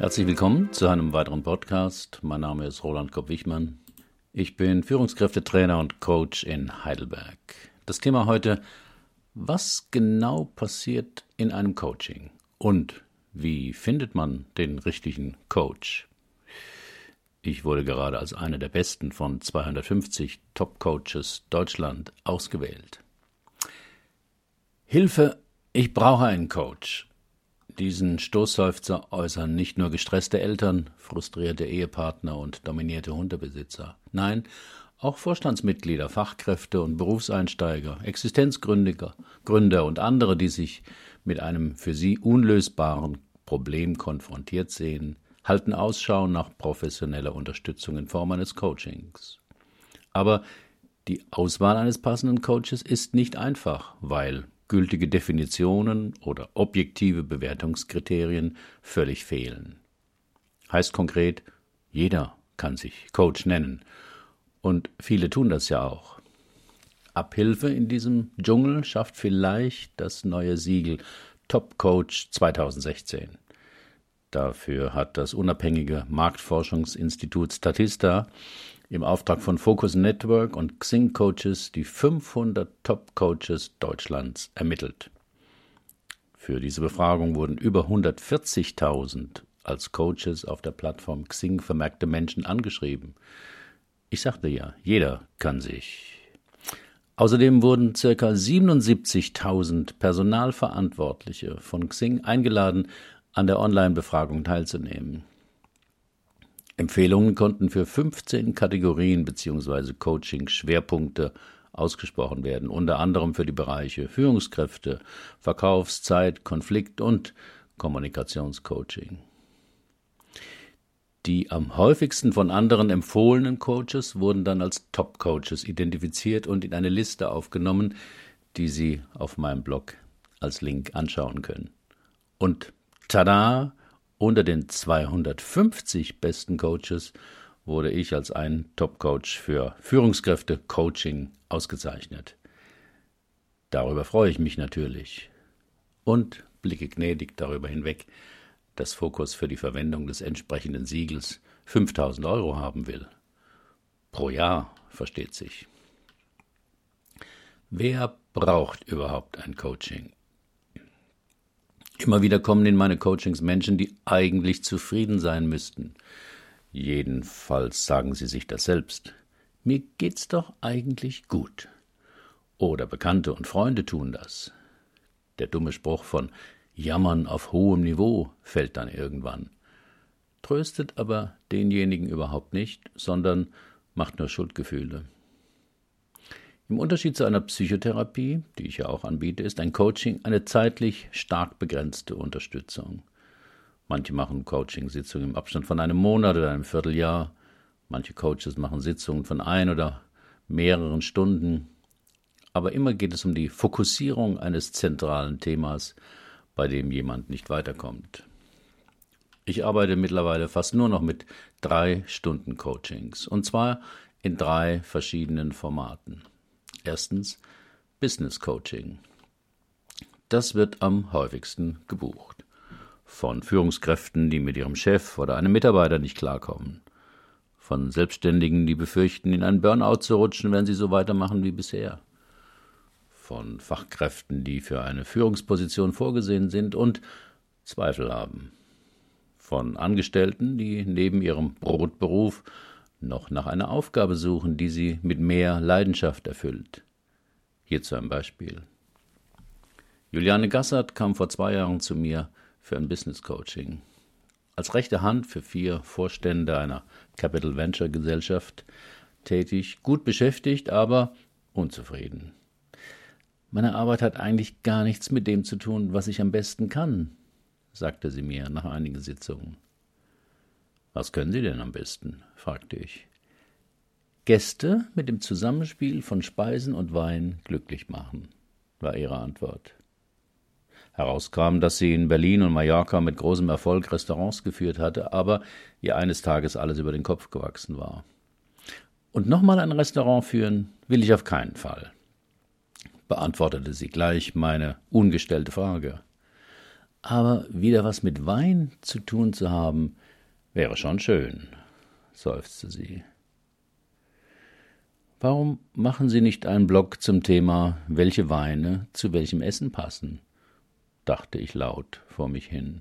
Herzlich willkommen zu einem weiteren Podcast. Mein Name ist Roland Kopp-Wichmann. Ich bin Führungskräftetrainer und Coach in Heidelberg. Das Thema heute, was genau passiert in einem Coaching und wie findet man den richtigen Coach? Ich wurde gerade als einer der besten von 250 Top-Coaches Deutschland ausgewählt. Hilfe, ich brauche einen Coach. Diesen Stoßseufzer äußern nicht nur gestresste Eltern, frustrierte Ehepartner und dominierte Hundebesitzer. Nein, auch Vorstandsmitglieder, Fachkräfte und Berufseinsteiger, Existenzgründer Gründer und andere, die sich mit einem für sie unlösbaren Problem konfrontiert sehen, halten Ausschau nach professioneller Unterstützung in Form eines Coachings. Aber die Auswahl eines passenden Coaches ist nicht einfach, weil gültige Definitionen oder objektive Bewertungskriterien völlig fehlen. Heißt konkret, jeder kann sich Coach nennen. Und viele tun das ja auch. Abhilfe in diesem Dschungel schafft vielleicht das neue Siegel Top Coach 2016. Dafür hat das unabhängige Marktforschungsinstitut Statista im Auftrag von Focus Network und Xing Coaches die 500 Top Coaches Deutschlands ermittelt. Für diese Befragung wurden über 140.000 als Coaches auf der Plattform Xing vermerkte Menschen angeschrieben. Ich sagte ja, jeder kann sich. Außerdem wurden ca. 77.000 Personalverantwortliche von Xing eingeladen, an der Online-Befragung teilzunehmen. Empfehlungen konnten für 15 Kategorien bzw. Coaching-Schwerpunkte ausgesprochen werden, unter anderem für die Bereiche Führungskräfte, Verkaufszeit, Konflikt und Kommunikationscoaching. Die am häufigsten von anderen empfohlenen Coaches wurden dann als Top-Coaches identifiziert und in eine Liste aufgenommen, die Sie auf meinem Blog als Link anschauen können. Und tada! Unter den 250 besten Coaches wurde ich als ein Top-Coach für Führungskräfte-Coaching ausgezeichnet. Darüber freue ich mich natürlich und blicke gnädig darüber hinweg, dass Fokus für die Verwendung des entsprechenden Siegels 5000 Euro haben will. Pro Jahr, versteht sich. Wer braucht überhaupt ein Coaching? Immer wieder kommen in meine Coachings Menschen, die eigentlich zufrieden sein müssten. Jedenfalls sagen sie sich das selbst. Mir geht's doch eigentlich gut. Oder Bekannte und Freunde tun das. Der dumme Spruch von Jammern auf hohem Niveau fällt dann irgendwann. Tröstet aber denjenigen überhaupt nicht, sondern macht nur Schuldgefühle. Im Unterschied zu einer Psychotherapie, die ich ja auch anbiete, ist ein Coaching eine zeitlich stark begrenzte Unterstützung. Manche machen Coaching-Sitzungen im Abstand von einem Monat oder einem Vierteljahr. Manche Coaches machen Sitzungen von ein oder mehreren Stunden. Aber immer geht es um die Fokussierung eines zentralen Themas, bei dem jemand nicht weiterkommt. Ich arbeite mittlerweile fast nur noch mit drei Stunden Coachings, und zwar in drei verschiedenen Formaten. Erstens Business Coaching. Das wird am häufigsten gebucht. Von Führungskräften, die mit ihrem Chef oder einem Mitarbeiter nicht klarkommen. Von Selbstständigen, die befürchten, in einen Burnout zu rutschen, wenn sie so weitermachen wie bisher. Von Fachkräften, die für eine Führungsposition vorgesehen sind und Zweifel haben. Von Angestellten, die neben ihrem Brotberuf noch nach einer Aufgabe suchen, die sie mit mehr Leidenschaft erfüllt. Hierzu ein Beispiel. Juliane Gassert kam vor zwei Jahren zu mir für ein Business Coaching. Als rechte Hand für vier Vorstände einer Capital Venture Gesellschaft tätig, gut beschäftigt, aber unzufrieden. Meine Arbeit hat eigentlich gar nichts mit dem zu tun, was ich am besten kann, sagte sie mir nach einigen Sitzungen. Was können Sie denn am besten? fragte ich. Gäste mit dem Zusammenspiel von Speisen und Wein glücklich machen, war ihre Antwort. Herauskam, dass sie in Berlin und Mallorca mit großem Erfolg Restaurants geführt hatte, aber ihr eines Tages alles über den Kopf gewachsen war. Und nochmal ein Restaurant führen will ich auf keinen Fall, beantwortete sie gleich meine ungestellte Frage. Aber wieder was mit Wein zu tun zu haben, wäre schon schön, seufzte sie. Warum machen Sie nicht einen Blog zum Thema, welche Weine zu welchem Essen passen? dachte ich laut vor mich hin.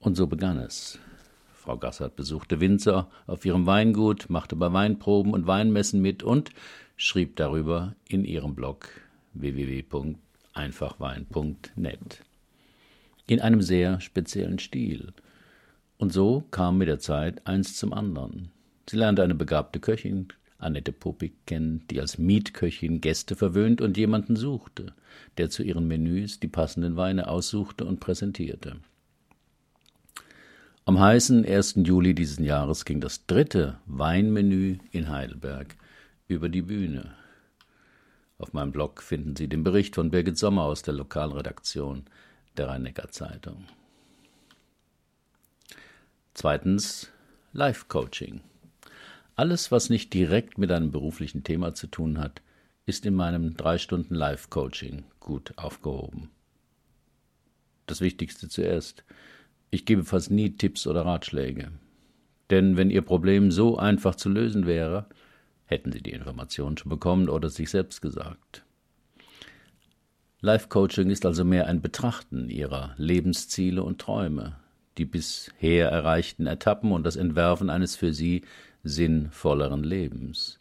Und so begann es. Frau Gassert besuchte Winzer auf ihrem Weingut, machte bei Weinproben und Weinmessen mit und schrieb darüber in ihrem Blog www.einfachwein.net. In einem sehr speziellen Stil. Und so kam mit der Zeit eins zum anderen. Sie lernte eine begabte Köchin, Annette Popik, kennen, die als Mietköchin Gäste verwöhnt und jemanden suchte, der zu ihren Menüs die passenden Weine aussuchte und präsentierte. Am heißen 1. Juli dieses Jahres ging das dritte Weinmenü in Heidelberg über die Bühne. Auf meinem Blog finden Sie den Bericht von Birgit Sommer aus der Lokalredaktion der Rhein-Neckar-Zeitung. Zweitens Life-Coaching. Alles, was nicht direkt mit einem beruflichen Thema zu tun hat, ist in meinem drei Stunden Life-Coaching gut aufgehoben. Das Wichtigste zuerst. Ich gebe fast nie Tipps oder Ratschläge. Denn wenn Ihr Problem so einfach zu lösen wäre, hätten Sie die Information schon bekommen oder sich selbst gesagt. Life Coaching ist also mehr ein Betrachten Ihrer Lebensziele und Träume, die bisher erreichten Etappen und das Entwerfen eines für Sie sinnvolleren Lebens.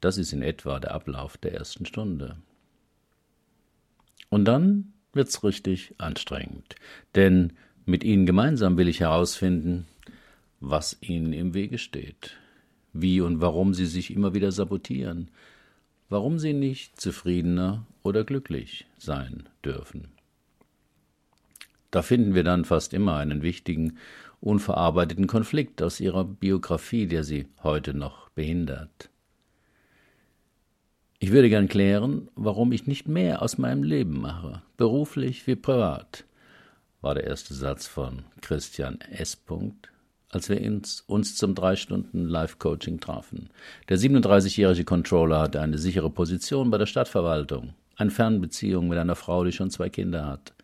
Das ist in etwa der Ablauf der ersten Stunde. Und dann wird's richtig anstrengend, denn mit ihnen gemeinsam will ich herausfinden, was ihnen im Wege steht, wie und warum sie sich immer wieder sabotieren, warum sie nicht zufriedener oder glücklich sein dürfen. Da finden wir dann fast immer einen wichtigen, unverarbeiteten Konflikt aus ihrer Biografie, der sie heute noch behindert. Ich würde gern klären, warum ich nicht mehr aus meinem Leben mache, beruflich wie privat, war der erste Satz von Christian S. als wir uns, uns zum drei Stunden Live-Coaching trafen. Der 37-jährige Controller hatte eine sichere Position bei der Stadtverwaltung, eine Fernbeziehung mit einer Frau, die schon zwei Kinder hat.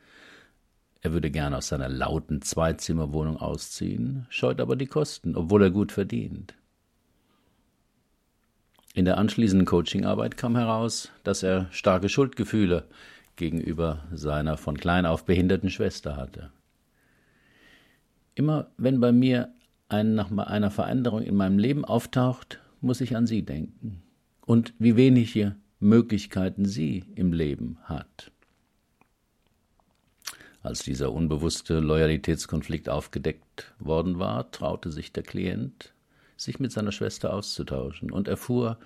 Er würde gern aus seiner lauten Zweizimmerwohnung ausziehen, scheut aber die Kosten, obwohl er gut verdient. In der anschließenden Coachingarbeit kam heraus, dass er starke Schuldgefühle gegenüber seiner von klein auf behinderten Schwester hatte. Immer wenn bei mir ein, nach einer Veränderung in meinem Leben auftaucht, muss ich an sie denken und wie wenige Möglichkeiten sie im Leben hat. Als dieser unbewusste Loyalitätskonflikt aufgedeckt worden war, traute sich der Klient, sich mit seiner Schwester auszutauschen und erfuhr,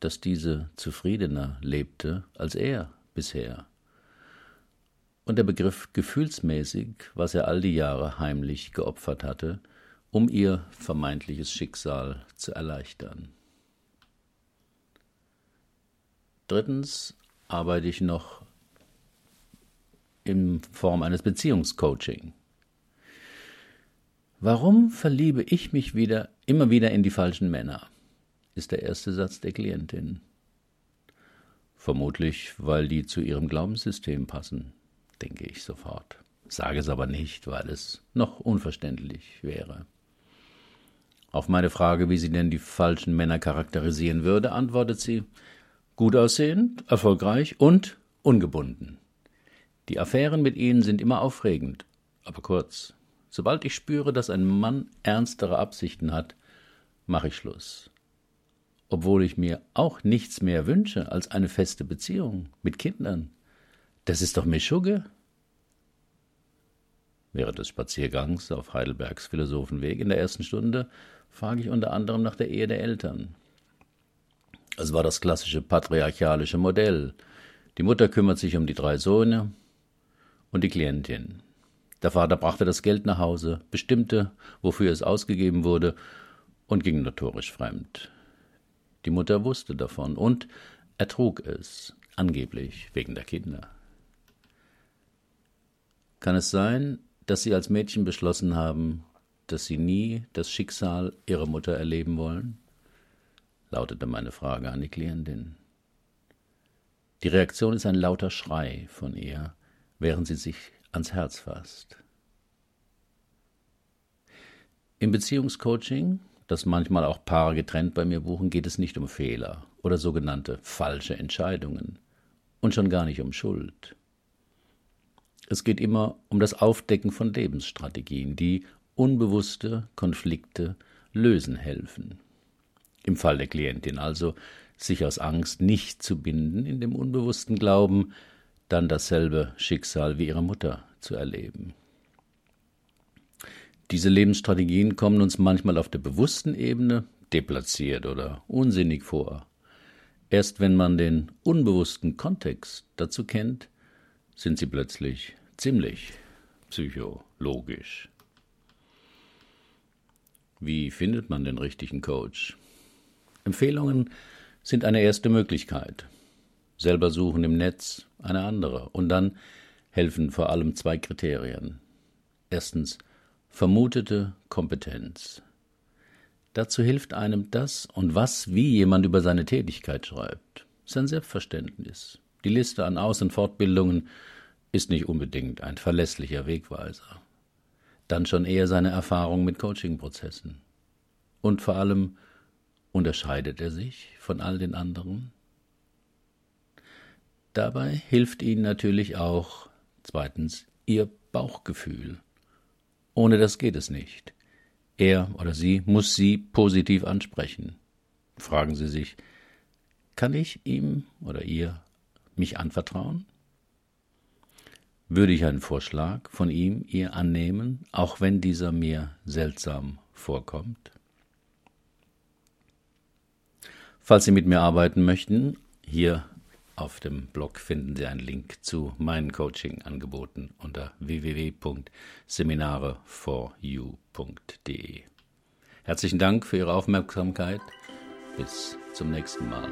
dass diese zufriedener lebte als er bisher. Und er begriff gefühlsmäßig, was er all die Jahre heimlich geopfert hatte, um ihr vermeintliches Schicksal zu erleichtern. Drittens arbeite ich noch in Form eines Beziehungscoaching. Warum verliebe ich mich wieder immer wieder in die falschen Männer? ist der erste Satz der Klientin. Vermutlich, weil die zu ihrem Glaubenssystem passen, denke ich sofort. Sage es aber nicht, weil es noch unverständlich wäre. Auf meine Frage, wie sie denn die falschen Männer charakterisieren würde, antwortet sie gut aussehend, erfolgreich und ungebunden. Die Affären mit ihnen sind immer aufregend, aber kurz. Sobald ich spüre, dass ein Mann ernstere Absichten hat, mache ich Schluss obwohl ich mir auch nichts mehr wünsche als eine feste Beziehung mit Kindern. Das ist doch Mischugge. Während des Spaziergangs auf Heidelbergs Philosophenweg in der ersten Stunde frage ich unter anderem nach der Ehe der Eltern. Es war das klassische patriarchalische Modell. Die Mutter kümmert sich um die drei Söhne und die Klientin. Der Vater brachte das Geld nach Hause, bestimmte, wofür es ausgegeben wurde, und ging notorisch fremd. Die Mutter wusste davon und ertrug es, angeblich wegen der Kinder. Kann es sein, dass Sie als Mädchen beschlossen haben, dass Sie nie das Schicksal Ihrer Mutter erleben wollen? lautete meine Frage an die Klientin. Die Reaktion ist ein lauter Schrei von ihr, während sie sich ans Herz fasst. Im Beziehungscoaching, das manchmal auch Paare getrennt bei mir buchen, geht es nicht um Fehler oder sogenannte falsche Entscheidungen und schon gar nicht um Schuld. Es geht immer um das Aufdecken von Lebensstrategien, die unbewusste Konflikte lösen helfen. Im Fall der Klientin also, sich aus Angst nicht zu binden, in dem unbewussten Glauben, dann dasselbe Schicksal wie ihre Mutter zu erleben. Diese Lebensstrategien kommen uns manchmal auf der bewussten Ebene deplatziert oder unsinnig vor. Erst wenn man den unbewussten Kontext dazu kennt, sind sie plötzlich ziemlich psychologisch. Wie findet man den richtigen Coach? Empfehlungen sind eine erste Möglichkeit. Selber suchen im Netz eine andere. Und dann helfen vor allem zwei Kriterien. Erstens vermutete Kompetenz. Dazu hilft einem das und was, wie jemand über seine Tätigkeit schreibt. Sein Selbstverständnis. Die Liste an Aus- und Fortbildungen ist nicht unbedingt ein verlässlicher Wegweiser. Dann schon eher seine Erfahrung mit Coaching-Prozessen. Und vor allem unterscheidet er sich von all den anderen? Dabei hilft Ihnen natürlich auch zweitens Ihr Bauchgefühl. Ohne das geht es nicht. Er oder sie muss Sie positiv ansprechen. Fragen Sie sich, kann ich ihm oder ihr mich anvertrauen? Würde ich einen Vorschlag von ihm, ihr annehmen, auch wenn dieser mir seltsam vorkommt? Falls Sie mit mir arbeiten möchten, hier auf dem Blog finden Sie einen Link zu meinen Coaching-Angeboten unter www.seminare4u.de. Herzlichen Dank für Ihre Aufmerksamkeit. Bis zum nächsten Mal.